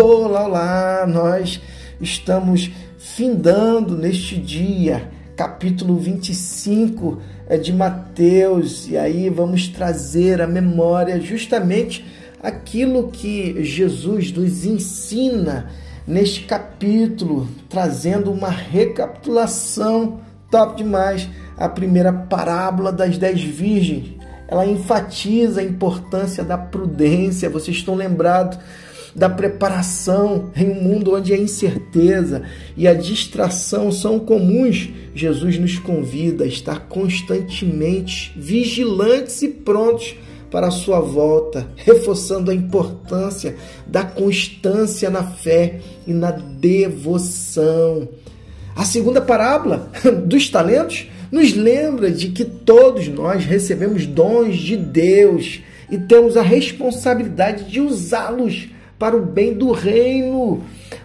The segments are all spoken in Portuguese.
Olá, olá! Nós estamos findando neste dia, capítulo 25 é, de Mateus, e aí vamos trazer à memória justamente aquilo que Jesus nos ensina neste capítulo, trazendo uma recapitulação top demais. A primeira parábola das dez virgens. Ela enfatiza a importância da prudência. Vocês estão lembrados da preparação em um mundo onde a incerteza e a distração são comuns, Jesus nos convida a estar constantemente vigilantes e prontos para a sua volta, reforçando a importância da constância na fé e na devoção. A segunda parábola dos talentos nos lembra de que todos nós recebemos dons de Deus e temos a responsabilidade de usá-los para o bem do reino,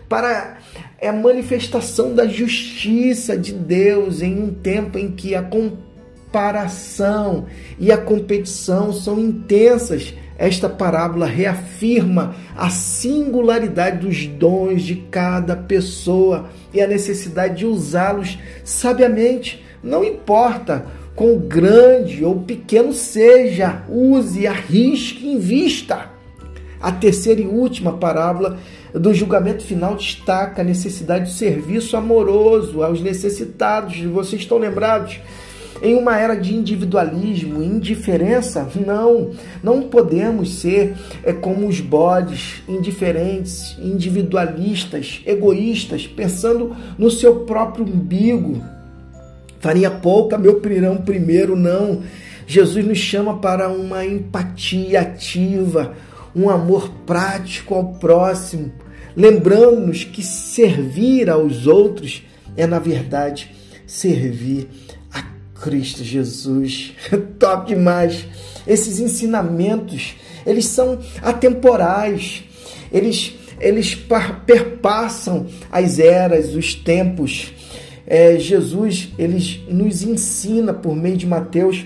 para a manifestação da justiça de Deus em um tempo em que a comparação e a competição são intensas. Esta parábola reafirma a singularidade dos dons de cada pessoa e a necessidade de usá-los sabiamente. Não importa quão grande ou pequeno seja, use, arrisque, invista. A terceira e última parábola do julgamento final destaca a necessidade de serviço amoroso aos necessitados. Vocês estão lembrados? Em uma era de individualismo, indiferença, não, não podemos ser é, como os bodes, indiferentes, individualistas, egoístas, pensando no seu próprio umbigo. Faria pouca meu pirão primeiro, não. Jesus nos chama para uma empatia ativa, um amor prático ao próximo, lembrando-nos que servir aos outros é, na verdade, servir a Cristo Jesus. Top demais! Esses ensinamentos, eles são atemporais, eles, eles perpassam as eras, os tempos. É, Jesus, ele nos ensina por meio de Mateus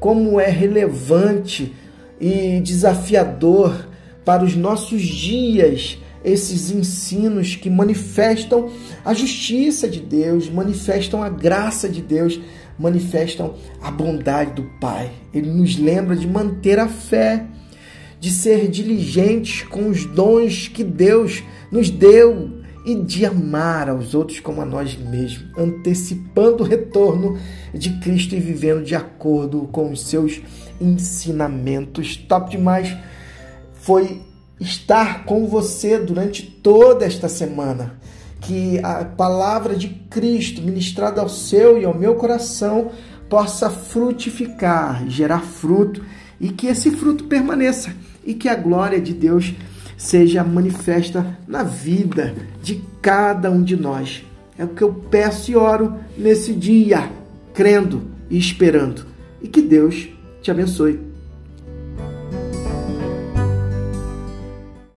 como é relevante e desafiador para os nossos dias esses ensinos que manifestam a justiça de Deus, manifestam a graça de Deus, manifestam a bondade do Pai. Ele nos lembra de manter a fé, de ser diligentes com os dons que Deus nos deu e de amar aos outros como a nós mesmos, antecipando o retorno de Cristo e vivendo de acordo com os seus ensinamentos. Top demais foi estar com você durante toda esta semana. Que a palavra de Cristo ministrada ao seu e ao meu coração possa frutificar, gerar fruto e que esse fruto permaneça e que a glória de Deus seja manifesta na vida de cada um de nós. É o que eu peço e oro nesse dia, crendo e esperando. E que Deus te abençoe.